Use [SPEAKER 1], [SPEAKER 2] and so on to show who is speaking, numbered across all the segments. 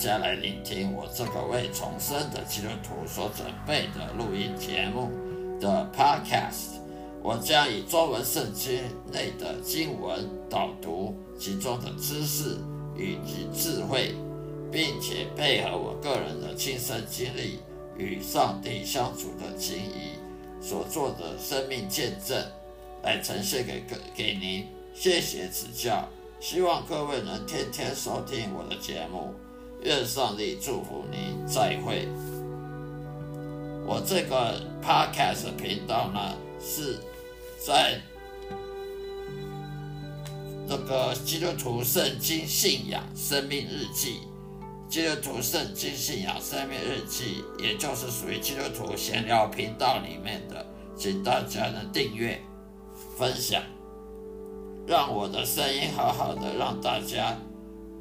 [SPEAKER 1] 家，来聆听我这个为重生的基督徒所准备的录音节目的 Podcast。我将以中文圣经内的经文导读其中的知识以及智慧，并且配合我个人的亲身经历与上帝相处的情谊所做的生命见证，来呈现给各给您。谢谢指教。希望各位能天天收听我的节目，愿上帝祝福您。再会。我这个 podcast 频道呢，是在那个基督徒圣经信仰生命日记，基督徒圣经信仰生命日记，也就是属于基督徒闲聊频道里面的，请大家呢订阅、分享。让我的声音好好的，让大家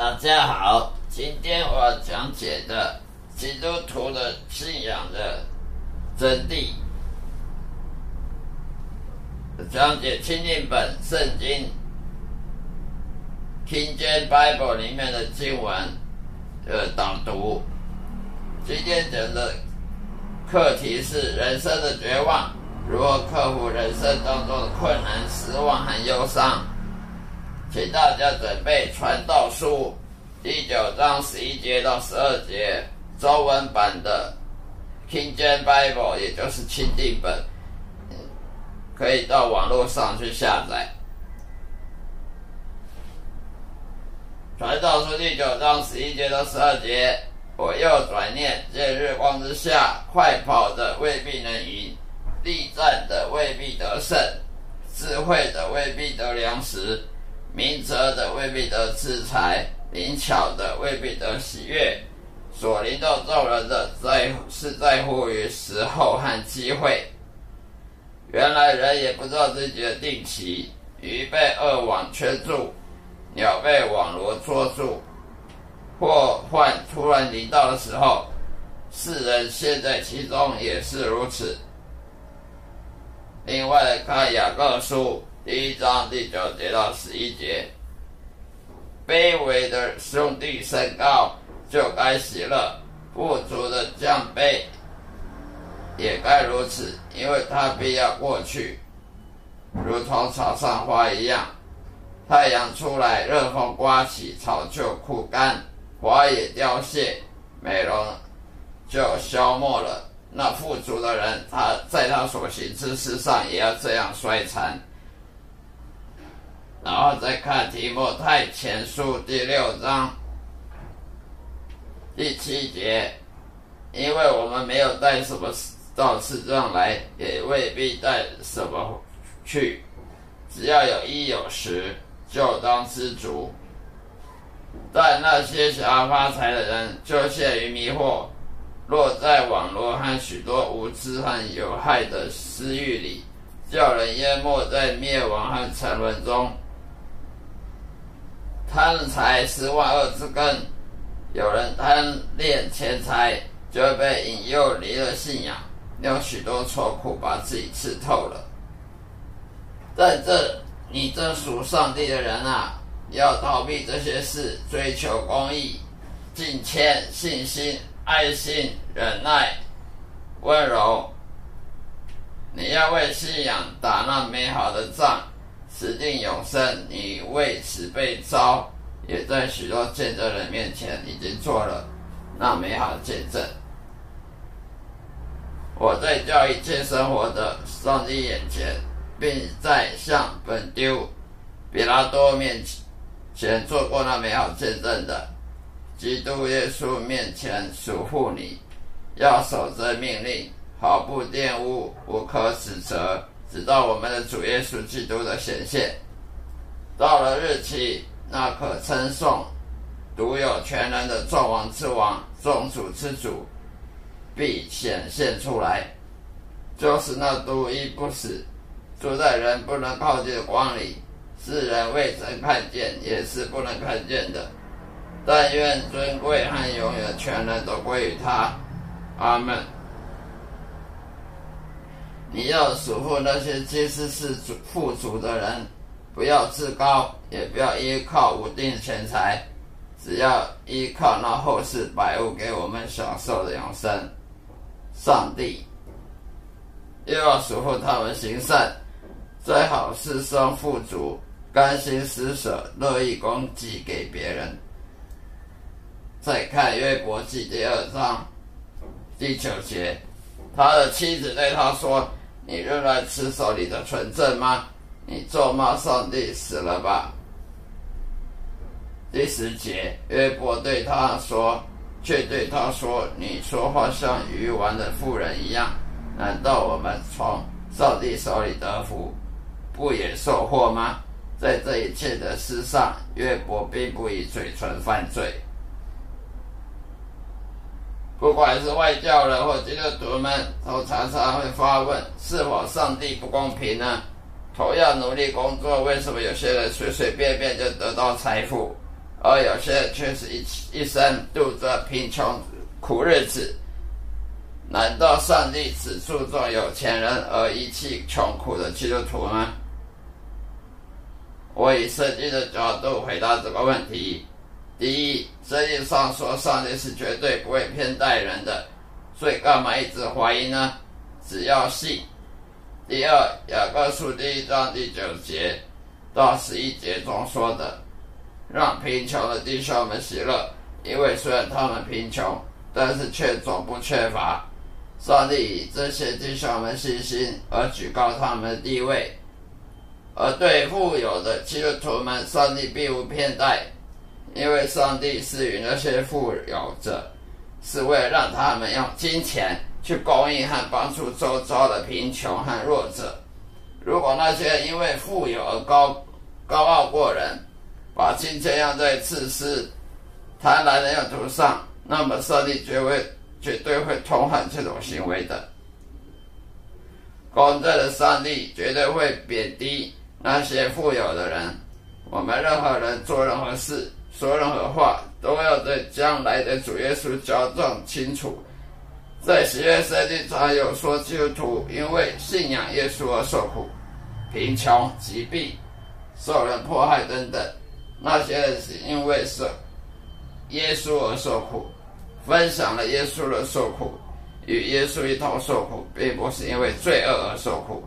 [SPEAKER 1] 大家好，今天我讲解的基督徒的信仰的真谛，讲解清净本圣经 King James Bible 里面的经文的导读。今天讲的课题是人生的绝望，如何克服人生当中的困难、失望和忧伤。请大家准备《传道》第九章十一节到十二节，中文版的 King James Bible，也就是钦定本，可以到网络上去下载。《传道书》第九章十一节到十二节，我又转念：见日光之下，快跑的未必能赢，力战的未必得胜，智慧的未必得粮食。明哲的未必得制裁，灵巧的未必得喜悦。所领导众人的在是在乎于时候和机会。原来人也不知道自己的定期，鱼被恶网圈住，鸟被网罗捉住。祸患突然临到的时候，世人陷在其中也是如此。另外看雅各书。第一章第九节到十一节，卑微的兄弟身高就该喜乐，富足的降卑也该如此，因为他必要过去，如同草上花一样。太阳出来，热风刮起，草就枯干，花也凋谢，美容就消没了。那富足的人，他在他所行之事上也要这样衰残。然后再看提摩太前书第六章第七节，因为我们没有带什么到世上来，也未必带什么去，只要有衣有食，就当知足。但那些想要发财的人，就陷于迷惑，落在网络和许多无知和有害的私欲里，叫人淹没在灭亡和沉沦中。贪财是万恶之根，有人贪恋钱财，就会被引诱离了信仰，有许多愁苦把自己刺透了。在这，你这属上帝的人啊，要逃避这些事，追求公义、敬谦、信心、爱心、忍耐、温柔。你要为信仰打那美好的仗。死定永生，你为此被招，也在许多见证人面前已经做了那美好的见证。我在教一切生活的上帝眼前，并在向本丢比拉多面前做过那美好见证的，基督耶稣面前属护你，要守着命令，毫不玷污，无可指责，直到我们的主耶稣基督的显现。到了日期，那可称颂、独有全能的众王之王、众主之主，必显现出来，就是那独一不死、住在人不能靠近的光里。世人未曾看见，也是不能看见的。但愿尊贵和永远全能都归于他。阿门。你要嘱咐那些其实是主富足的人，不要自高，也不要依靠无定钱财，只要依靠那后世百物给我们享受的永生。上帝又要嘱咐他们行善，最好是生富足。甘心施舍，乐意供给给别人。再看约伯记第二章第九节，他的妻子对他说：“你仍然持守你的纯正吗？你咒骂上帝死了吧？”第十节，约伯对他说，却对他说：“你说话像鱼丸的妇人一样。难道我们从上帝手里得福，不也受祸吗？”在这一切的事上，约伯并不以嘴唇犯罪。不管是外教人或基督徒们，都常常会发问：是否上帝不公平呢？同样努力工作，为什么有些人随随便便就得到财富，而有些却是一一生度着贫穷苦日子？难道上帝只注重有钱人，而遗弃穷苦的基督徒吗？我以圣经的角度回答这个问题：第一，圣经上说上帝是绝对不会偏待人的，所以干嘛一直怀疑呢？只要信。第二，雅各书第一章第九节到十一节中说的，让贫穷的弟兄们喜乐，因为虽然他们贫穷，但是却总不缺乏。上帝以这些弟兄们信心而举高他们的地位。而对富有的基督徒们，上帝并无偏待，因为上帝赐予那些富有者，是为了让他们用金钱去供应和帮助周遭的贫穷和弱者。如果那些因为富有而高高傲过人，把金钱用在自私、贪婪的用途上，那么上帝绝会绝对会痛恨这种行为的。公正的上帝绝对会贬低。那些富有的人，我们任何人做任何事、说任何话，都要对将来的主耶稣交账清楚。在喜悦圣经上有说，基督徒因为信仰耶稣而受苦、贫穷、疾病、受人迫害等等。那些人是因为受耶稣而受苦，分享了耶稣的受苦，与耶稣一同受苦，并不是因为罪恶而受苦。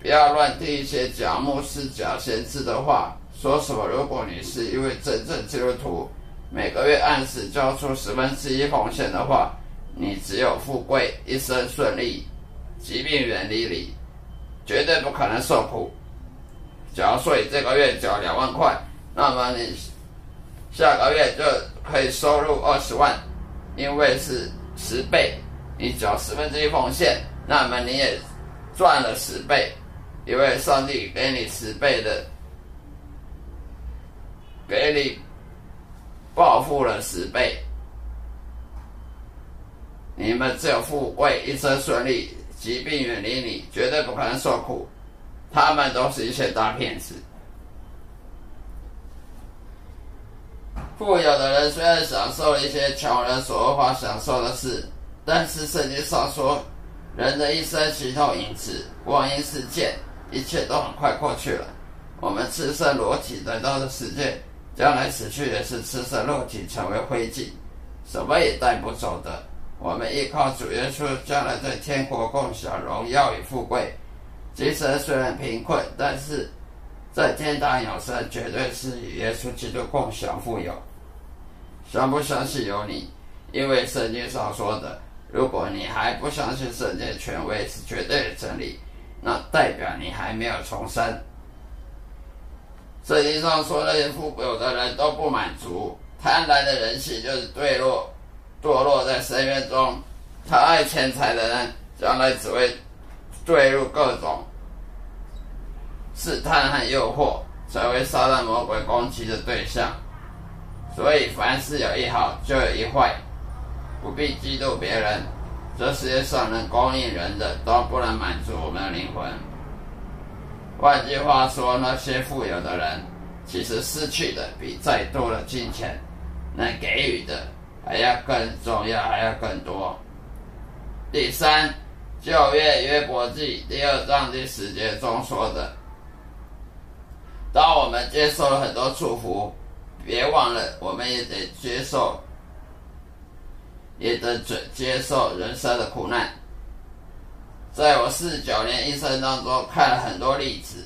[SPEAKER 1] 不要乱听一些假牧师、假先知的话，说什么？如果你是一位真正基督徒，每个月按时交出十分之一奉献的话，你只有富贵、一生顺利、疾病远离你，绝对不可能受苦。假如说你这个月缴两万块，那么你下个月就可以收入二十万，因为是十倍。你缴十分之一奉献，那么你也赚了十倍。因为上帝给你十倍的，给你报复了十倍，你们只有富贵，一生顺利，疾病远离你，绝对不可能受苦。他们都是一些大骗子。富有的人虽然享受了一些穷人所无法享受的事，但是圣经上说，人的一生其中因此光阴似箭。一切都很快过去了。我们赤身裸体来到的世界，将来死去也是赤身裸体成为灰烬，什么也带不走的。我们依靠主耶稣，将来在天国共享荣耀与富贵。今生虽然贫困，但是在天堂永生，绝对是与耶稣基督共享富有。相不相信由你，因为圣经上说的，如果你还不相信圣经权威是绝对的真理。那代表你还没有重生。圣经上说，那些富有的人都不满足，贪婪的人性就是堕落，堕落在深渊中。他爱钱财的人，将来只会坠入各种试探和诱惑，成为撒旦魔鬼攻击的对象。所以，凡事有一好，就有一坏，不必嫉妒别人。这世界上能供应人的，都不能满足我们的灵魂。换句话说，那些富有的人，其实失去的比再多的金钱能给予的还要更重要，还要更多。第三，旧约约伯记第二章第十节中说的：“当我们接受了很多祝福，别忘了，我们也得接受，也得准接受人生的苦难。”在我四十九年一生当中，看了很多例子。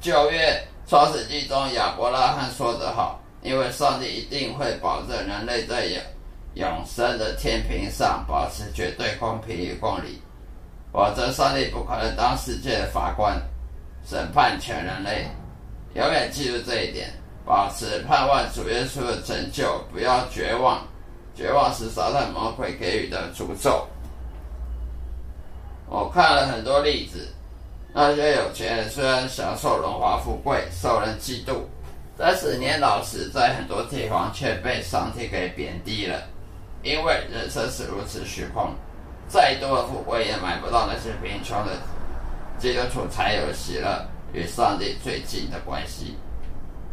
[SPEAKER 1] 旧约创世纪中，亚伯拉罕说得好：“因为上帝一定会保证人类在永永生的天平上保持绝对公平与公理，否则上帝不可能当世界的法官，审判全人类。永远记住这一点，保持盼望主耶稣的拯救，不要绝望。绝望是撒旦魔鬼给予的诅咒。”我看了很多例子，那些有钱人虽然享受荣华富贵，受人嫉妒，但是年老时在很多地方却被上帝给贬低了。因为人生是如此虚空，再多的富贵也买不到那些贫穷的基督徒才有喜乐与上帝最近的关系。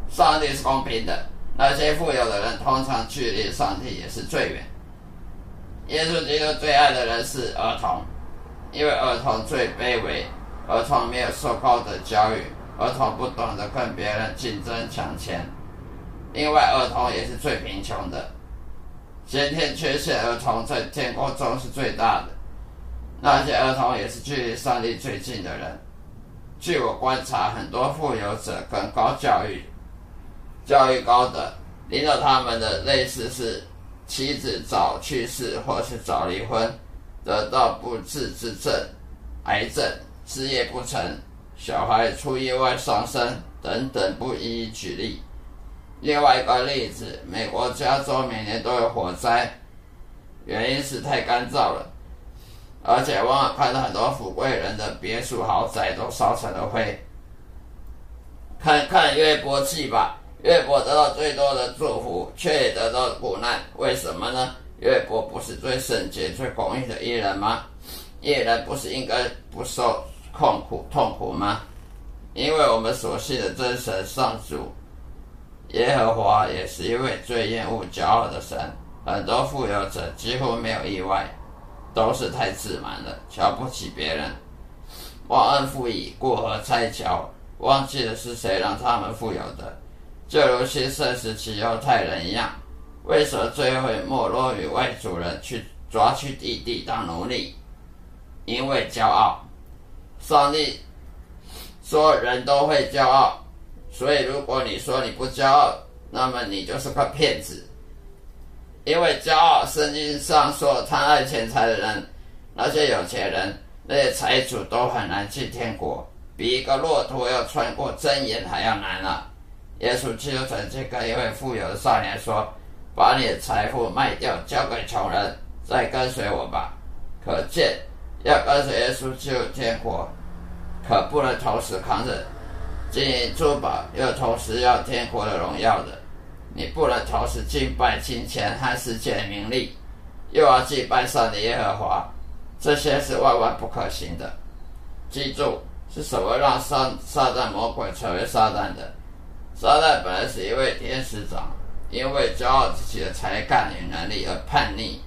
[SPEAKER 1] 上帝是公平的，那些富有的人通常距离上帝也是最远。耶稣基督最爱的人是儿童。因为儿童最卑微，儿童没有受高等教育，儿童不懂得跟别人竞争抢钱。另外，儿童也是最贫穷的，先天缺陷儿童在天国中是最大的。那些儿童也是距离上帝最近的人。据我观察，很多富有者跟高教育、教育高的，领导他们的类似是妻子早去世或是早离婚。得到不治之症、癌症、事业不成、小孩出意外丧生等等，不一一举例。另外一个例子，美国加州每年都有火灾，原因是太干燥了，而且往往看到很多富贵人的别墅豪宅都烧成了灰。看看约伯记吧，越伯得到最多的祝福，却也得到苦难，为什么呢？越伯不是最圣洁、最公义的艺人吗？艺人不是应该不受痛苦、痛苦吗？因为我们所信的真神上主耶和华也是一位最厌恶骄傲的神。很多富有者几乎没有意外，都是太自满了，瞧不起别人，忘恩负义、过河拆桥，忘记了是谁让他们富有的，就如新圣时期犹太人一样。为什么最后没落于外族人去抓去弟弟当奴隶？因为骄傲。上帝说人都会骄傲，所以如果你说你不骄傲，那么你就是个骗子。因为骄傲，圣经上说贪爱钱财的人，那些有钱人、那些财主都很难进天国，比一个骆驼要穿过针眼还要难啊！耶稣基督曾经跟一位富有的少年说。把你的财富卖掉，交给穷人，再跟随我吧。可见，要跟随耶稣进入天国，可不能同时扛着金银珠宝，又同时要天国的荣耀的。你不能同时敬拜金钱和世界名利，又要敬拜上帝耶和华，这些是万万不可行的。记住，是什么让撒撒旦魔鬼成为撒旦的？撒旦本来是一位天使长。因为骄傲自己的才干与能力而叛逆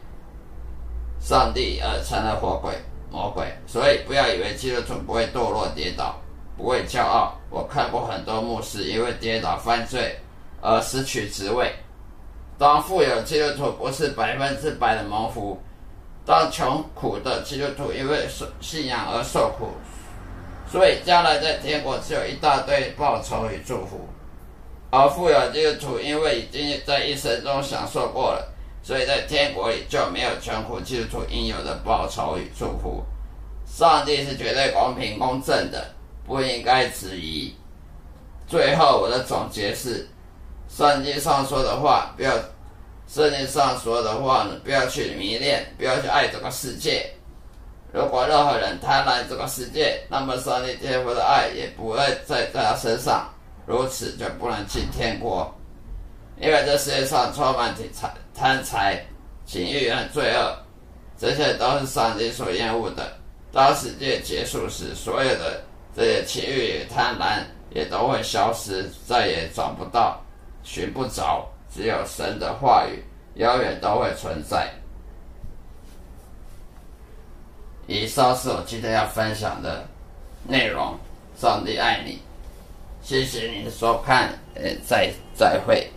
[SPEAKER 1] 上帝，而成了活鬼魔鬼。所以不要以为基督徒不会堕落跌倒，不会骄傲。我看过很多牧师因为跌倒犯罪而失去职位。当富有基督徒不是百分之百的蒙福，当穷苦的基督徒因为信仰而受苦，所以将来在天国只有一大堆报酬与祝福。而富有基督徒因为已经在一生中享受过了，所以在天国里就没有穷苦基督徒应有的报酬与祝福。上帝是绝对公平公正的，不应该质疑。最后我的总结是：圣经上说的话，不要圣经上说的话呢，不要去迷恋，不要去爱这个世界。如果任何人贪婪这个世界，那么上帝天父的爱也不会在在他身上，如此就不能进天国。因为这世界上充满财贪财、情欲和罪恶，这些都是上帝所厌恶的。当世界结束时，所有的这些情欲与贪婪也都会消失，再也找不到、寻不着。只有神的话语永远都会存在。以上是我今天要分享的内容。上帝爱你，谢谢你的收看，呃，再再会。